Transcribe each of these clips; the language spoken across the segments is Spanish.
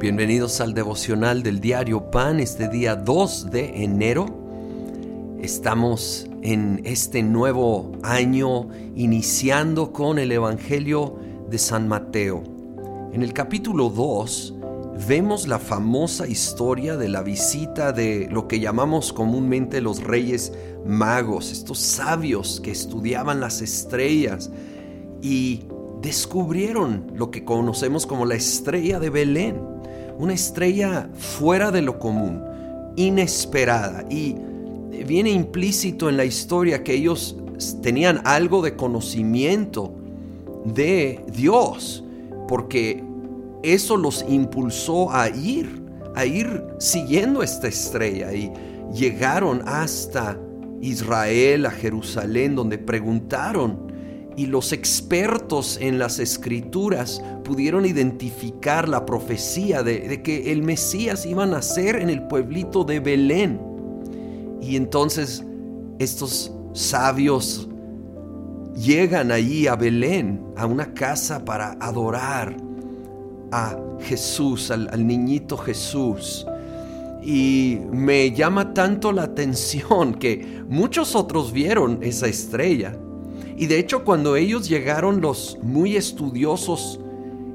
Bienvenidos al devocional del diario Pan, este día 2 de enero. Estamos en este nuevo año iniciando con el Evangelio de San Mateo. En el capítulo 2 vemos la famosa historia de la visita de lo que llamamos comúnmente los reyes magos, estos sabios que estudiaban las estrellas y descubrieron lo que conocemos como la estrella de Belén una estrella fuera de lo común, inesperada. Y viene implícito en la historia que ellos tenían algo de conocimiento de Dios, porque eso los impulsó a ir, a ir siguiendo esta estrella y llegaron hasta Israel, a Jerusalén, donde preguntaron y los expertos en las escrituras pudieron identificar la profecía de, que el Mesías iba a nacer en el pueblito de Belén. Y entonces estos sabios llegan allí a Belén, a una casa para adorar a Jesús, al, niñito Jesús. Y me llama tanto la atención que muchos otros vieron esa estrella y de hecho cuando ellos llegaron los muy estudiosos,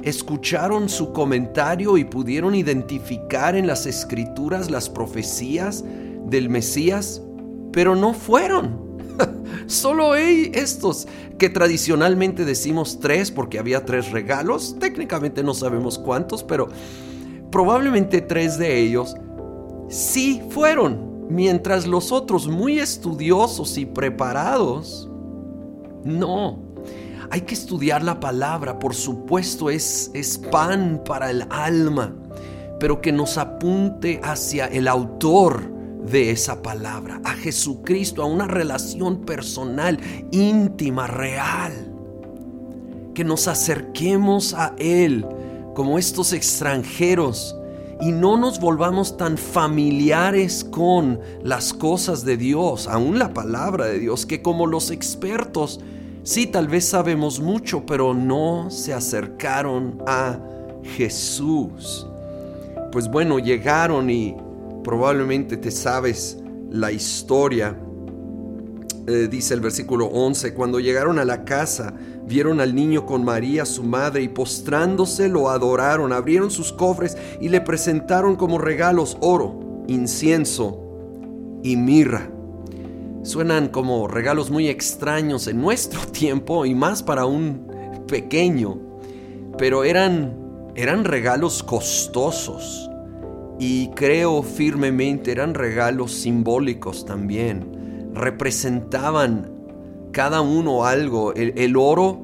escucharon su comentario y pudieron identificar en las escrituras las profecías del Mesías, pero no fueron. Solo estos que tradicionalmente decimos tres porque había tres regalos, técnicamente no sabemos cuántos, pero probablemente tres de ellos sí fueron, mientras los otros muy estudiosos y preparados no. Hay que estudiar la palabra, por supuesto, es, es pan para el alma, pero que nos apunte hacia el autor de esa palabra, a Jesucristo, a una relación personal, íntima, real. Que nos acerquemos a Él como estos extranjeros y no nos volvamos tan familiares con las cosas de Dios, aún la palabra de Dios, que como los expertos Sí, tal vez sabemos mucho, pero no se acercaron a Jesús. Pues bueno, llegaron y probablemente te sabes la historia. Eh, dice el versículo 11, cuando llegaron a la casa, vieron al niño con María, su madre, y postrándose lo adoraron, abrieron sus cofres y le presentaron como regalos oro, incienso y mirra. Suenan como regalos muy extraños en nuestro tiempo y más para un pequeño, pero eran, eran regalos costosos y creo firmemente eran regalos simbólicos también. Representaban cada uno algo. El, el oro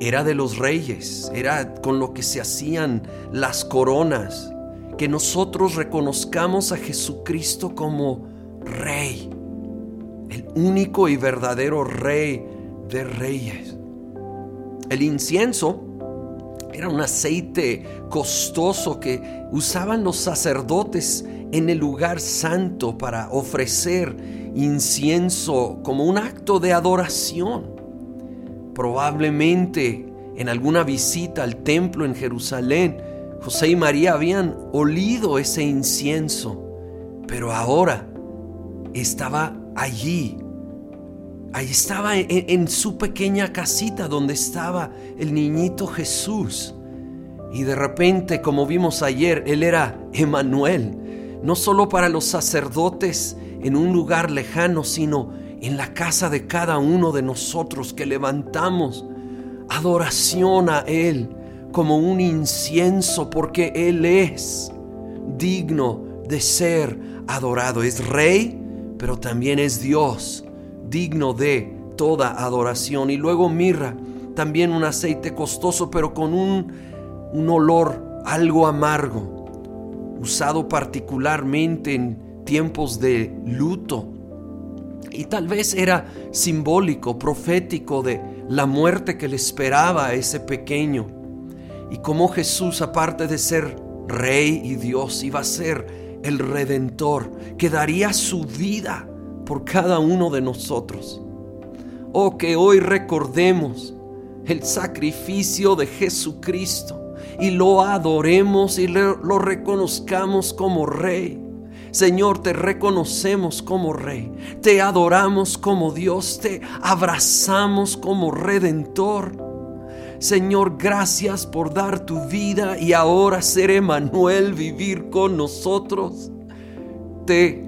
era de los reyes, era con lo que se hacían las coronas. Que nosotros reconozcamos a Jesucristo como Rey único y verdadero rey de reyes. El incienso era un aceite costoso que usaban los sacerdotes en el lugar santo para ofrecer incienso como un acto de adoración. Probablemente en alguna visita al templo en Jerusalén, José y María habían olido ese incienso, pero ahora estaba allí. Ahí estaba en, su pequeña casita donde estaba el niñito Jesús. Y de repente, como vimos ayer, Él era Emanuel, no solo para los sacerdotes en un lugar lejano, sino en la casa de cada uno de nosotros que levantamos adoración a Él como un incienso, porque Él es digno de ser adorado. Es rey, pero también es Dios, digno de toda adoración. Y luego mirra, también un aceite costoso, pero con un, un olor algo amargo, usado particularmente en tiempos de luto. Y tal vez era simbólico, profético de la muerte que le esperaba a ese pequeño. Y como Jesús, aparte de ser rey y Dios, iba a ser el Redentor, que daría su vida por cada uno de nosotros. Oh, que hoy recordemos el sacrificio de Jesucristo, y lo adoremos y lo, reconozcamos como Rey. Señor, te reconocemos como Rey, te adoramos como Dios, te abrazamos como Redentor. Señor, gracias por dar tu vida y ahora ser Emanuel, vivir con nosotros. Te